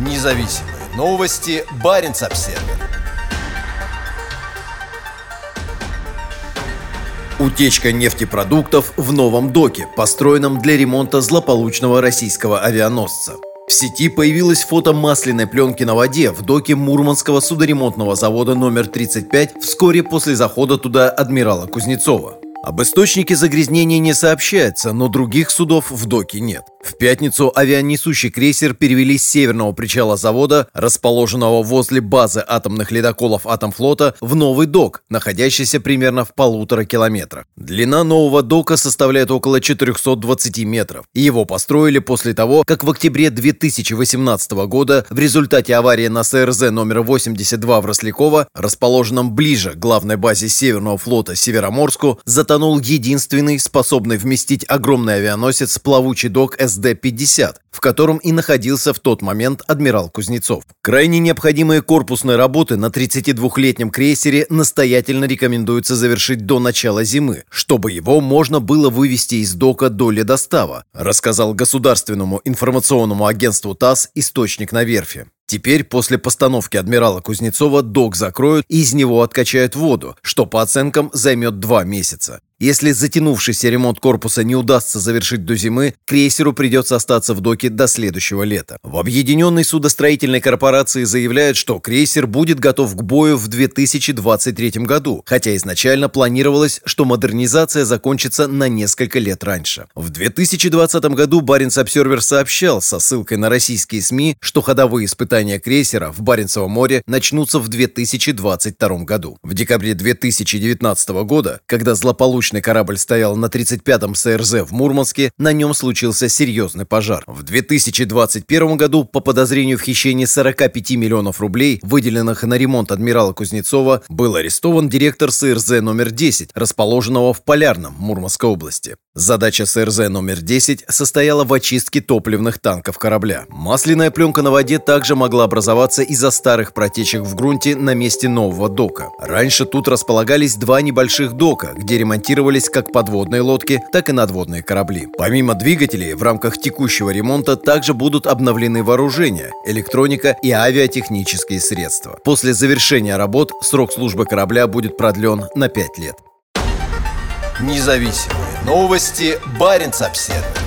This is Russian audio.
Независимые новости. Барин обсерва Утечка нефтепродуктов в новом доке, построенном для ремонта злополучного российского авианосца. В сети появилось фото масляной пленки на воде в доке Мурманского судоремонтного завода номер 35 вскоре после захода туда адмирала Кузнецова. Об источнике загрязнения не сообщается, но других судов в доке нет. В пятницу авианесущий крейсер перевели с северного причала завода, расположенного возле базы атомных ледоколов Атомфлота, в новый док, находящийся примерно в полутора километрах. Длина нового дока составляет около 420 метров. Его построили после того, как в октябре 2018 года в результате аварии на СРЗ номер 82 в Росляково, расположенном ближе к главной базе Северного флота Североморску, затонул единственный, способный вместить огромный авианосец плавучий док СД-50, в котором и находился в тот момент адмирал Кузнецов. Крайне необходимые корпусные работы на 32-летнем крейсере настоятельно рекомендуется завершить до начала зимы, чтобы его можно было вывести из дока до ледостава, рассказал государственному информационному агентству ТАСС источник на верфи. Теперь, после постановки адмирала Кузнецова, док закроют и из него откачают воду, что, по оценкам, займет два месяца. Если затянувшийся ремонт корпуса не удастся завершить до зимы, крейсеру придется остаться в доке до следующего лета. В Объединенной судостроительной корпорации заявляют, что крейсер будет готов к бою в 2023 году, хотя изначально планировалось, что модернизация закончится на несколько лет раньше. В 2020 году Баренц Обсервер сообщал со ссылкой на российские СМИ, что ходовые испытания крейсера в Баренцевом море начнутся в 2022 году. В декабре 2019 года, когда злополучный Научный корабль стоял на 35-м СРЗ в Мурманске, на нем случился серьезный пожар. В 2021 году по подозрению в хищении 45 миллионов рублей, выделенных на ремонт адмирала Кузнецова, был арестован директор СРЗ номер 10, расположенного в Полярном, Мурманской области. Задача СРЗ номер 10 состояла в очистке топливных танков корабля. Масляная пленка на воде также могла образоваться из-за старых протечек в грунте на месте нового дока. Раньше тут располагались два небольших дока, где ремонтировали ремонтировались как подводные лодки, так и надводные корабли. Помимо двигателей, в рамках текущего ремонта также будут обновлены вооружения, электроника и авиатехнические средства. После завершения работ срок службы корабля будет продлен на 5 лет. Независимые новости. Барин обседный.